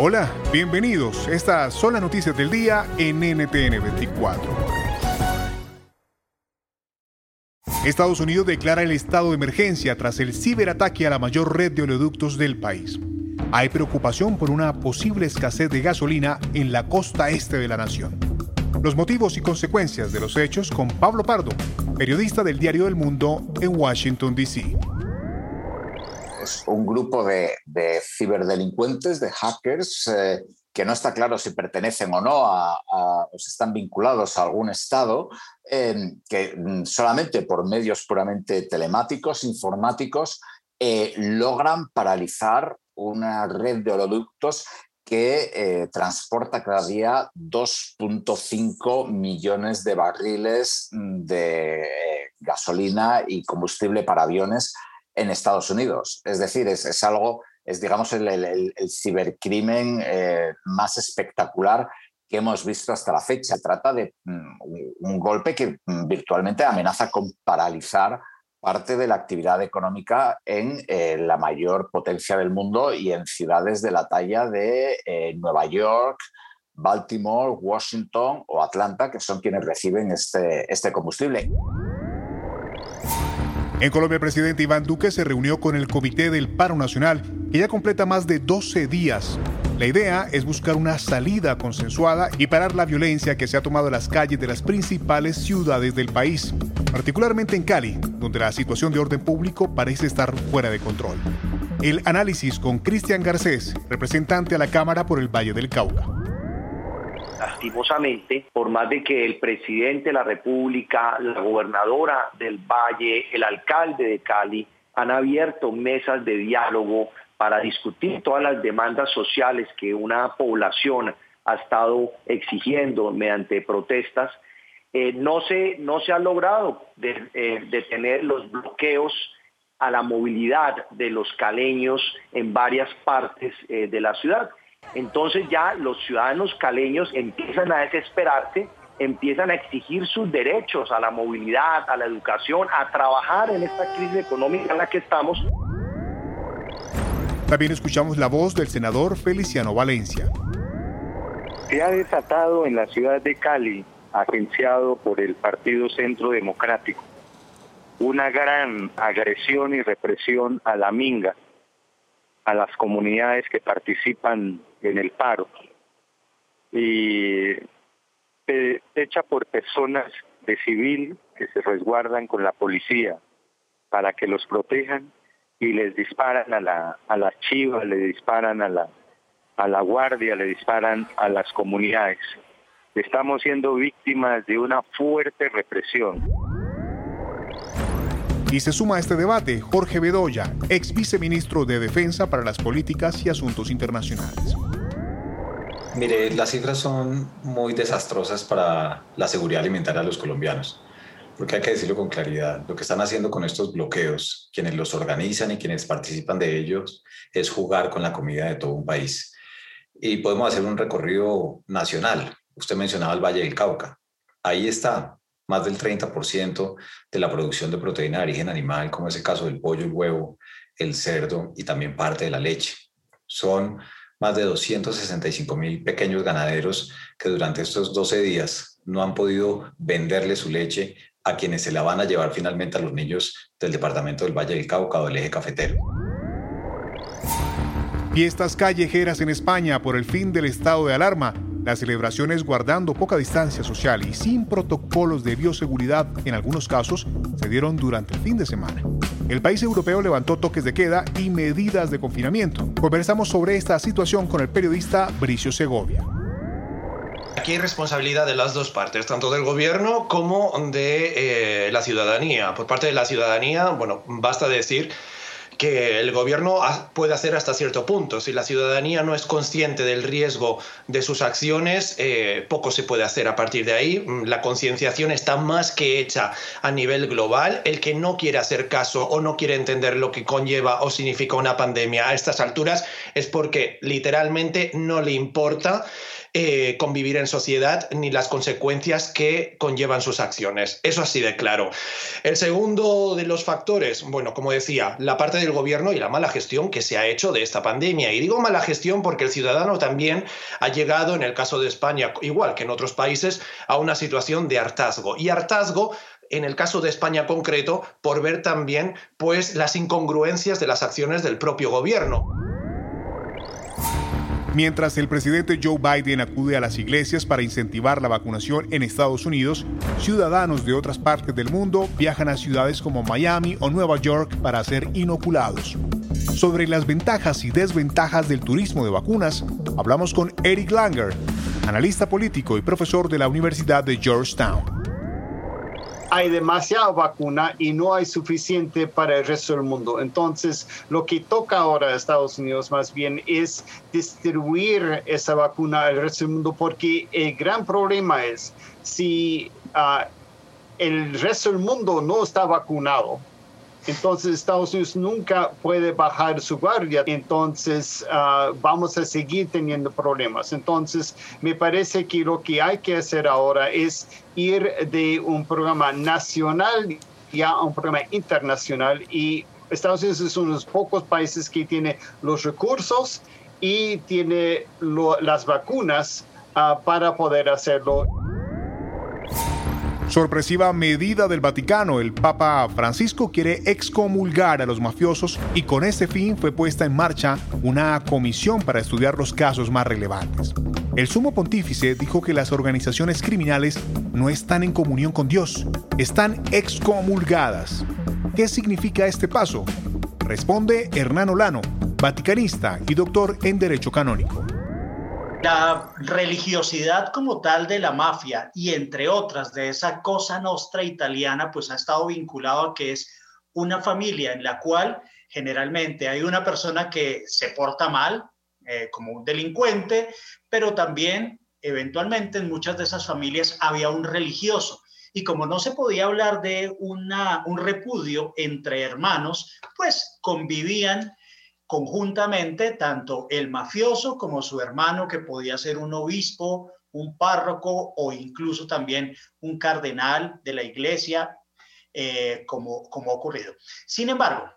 Hola, bienvenidos. Estas son las noticias del día en NTN 24. Estados Unidos declara el estado de emergencia tras el ciberataque a la mayor red de oleoductos del país. Hay preocupación por una posible escasez de gasolina en la costa este de la nación. Los motivos y consecuencias de los hechos con Pablo Pardo, periodista del Diario del Mundo en Washington, D.C un grupo de, ciberdelincuentes, de hackers, eh, que no está claro si pertenecen o no a, o si están vinculados a algún Estado, que mm, solamente por medios puramente telemáticos, informáticos, eh, logran paralizar una red de oleoductos que eh, transporta cada día 2.5 millones de barriles de gasolina y combustible para aviones en Estados Unidos. Es decir, es, algo, es digamos el, cibercrimen eh, más espectacular que hemos visto hasta la fecha. Trata de mm, un golpe que mm, virtualmente amenaza con paralizar parte de la actividad económica en eh, la mayor potencia del mundo y en ciudades de la talla de eh, Nueva York, Baltimore, Washington o Atlanta, que son quienes reciben este, este combustible. En Colombia, el presidente Iván Duque se reunió con el Comité del Paro Nacional, que ya completa más de 12 días. La idea es buscar una salida consensuada y parar la violencia que se ha tomado en las calles de las principales ciudades del país, particularmente en Cali, donde la situación de orden público parece estar fuera de control. El análisis con Cristian Garcés, representante a la Cámara por el Valle del Cauca lastimosamente, por más de que el presidente de la República, la gobernadora del Valle, el alcalde de Cali han abierto mesas de diálogo para discutir todas las demandas sociales que una población ha estado exigiendo mediante protestas, eh, no, se, no se ha logrado eh, detener los bloqueos a la movilidad de los caleños en varias partes eh, de la ciudad. Entonces ya los ciudadanos caleños empiezan a desesperarse, empiezan a exigir sus derechos a la movilidad, a la educación, a trabajar en esta crisis económica en la que estamos. También escuchamos la voz del senador Feliciano Valencia. Se ha desatado en la ciudad de Cali, agenciado por el Partido Centro Democrático, una gran agresión y represión a la minga, a las comunidades que participan en el paro y hecha por personas de civil que se resguardan con la policía para que los protejan y les disparan a la a las chivas, le disparan a la a la guardia, le disparan a las comunidades. Estamos siendo víctimas de una fuerte represión. Y se suma a este debate Jorge Bedoya, ex viceministro de Defensa para las Políticas y Asuntos Internacionales. Mire, las cifras son muy desastrosas para la seguridad alimentaria de los colombianos, porque hay que decirlo con claridad, lo que están haciendo con estos bloqueos, quienes los organizan y quienes participan de ellos, es jugar con la comida de todo un país. Y podemos hacer un recorrido nacional. Usted mencionaba el Valle del Cauca. Ahí está, más del 30% de la producción de proteína de origen animal, como es el caso del pollo, el huevo, el cerdo y también parte de la leche. Son más de 265 mil pequeños ganaderos que durante estos 12 días no han podido venderle su leche a quienes se la van a llevar finalmente a los niños del departamento del Valle del Cauca o del eje cafetero. Fiestas callejeras en España por el fin del estado de alarma. Las celebraciones guardando poca distancia social y sin protocolos de bioseguridad en algunos casos se dieron durante el fin de semana. El país europeo levantó toques de queda y medidas de confinamiento. Conversamos sobre esta situación con el periodista Bricio Segovia. Aquí hay responsabilidad de las dos partes, tanto del gobierno como de eh, la ciudadanía. Por parte de la ciudadanía, bueno, basta decir que el gobierno puede hacer hasta cierto punto. Si la ciudadanía no es consciente del riesgo de sus acciones, eh, poco se puede hacer a partir de ahí. Mm, la concienciación está más que hecha a nivel global. El que no quiere hacer caso o no quiere entender lo que conlleva o significa una pandemia a estas alturas es porque literalmente no le importa eh, convivir en sociedad ni las consecuencias que conllevan sus acciones. Eso así de claro. El segundo de los factores, bueno, como decía, la parte del gobierno y la mala gestión que se ha hecho de esta pandemia. Y digo mala gestión porque el ciudadano también ha llegado, en el caso de España, igual que en otros países, a una situación de hartazgo. Y hartazgo en el caso de España concreto, por ver también pues las incongruencias de las acciones del propio gobierno. Mientras el presidente Joe Biden acude a las iglesias para incentivar la vacunación en Estados Unidos, ciudadanos de otras partes del mundo viajan a ciudades como Miami o Nueva York para ser inoculados. Sobre las ventajas y desventajas del turismo de vacunas, hablamos con Eric Langer, analista político y profesor de la Universidad de Georgetown hay demasiada vacuna y no hay suficiente para el resto del mundo. Entonces, lo que toca ahora a Estados Unidos más bien es distribuir esa vacuna al resto del mundo porque el gran problema es si ah, el resto del mundo no está vacunado, entonces Estados Unidos nunca puede bajar su guardia, entonces ah, vamos a seguir teniendo problemas. Entonces me parece que lo que hay que hacer ahora es ir de un programa nacional ya a un programa internacional y Estados Unidos es uno de los pocos países que tiene los recursos y tiene las vacunas ah, para poder hacerlo. Sorpresiva medida del Vaticano, el Papa Francisco quiere excomulgar a los mafiosos y con este fin fue puesta en marcha una comisión para estudiar los casos más relevantes. El sumo pontífice dijo que las organizaciones criminales no están en comunión con Dios, están excomulgadas. ¿Qué significa este paso? Responde Hernán Olano, vaticanista y doctor en Derecho Canónico. La religiosidad como tal de la mafia y entre otras de esa cosa nostra italiana, pues ha estado vinculado a que es una familia en la cual generalmente hay una persona que se porta mal, eh, como un delincuente, pero también eventualmente en muchas de esas familias había un religioso. Y como no se podía hablar de un repudio entre hermanos, pues convivían conjuntamente tanto el mafioso como su hermano, que podía ser un obispo, un párroco o incluso también un cardenal de la iglesia, eh, como, como ha ocurrido. Sin embargo,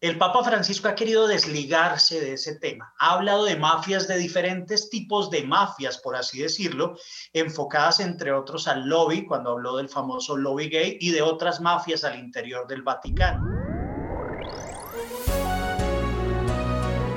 el Papa Francisco ha querido desligarse de ese tema. Ha hablado de mafias, de diferentes tipos de mafias, por así decirlo, enfocadas entre otros al lobby, cuando habló del famoso lobby gay, y de otras mafias al interior del Vaticano.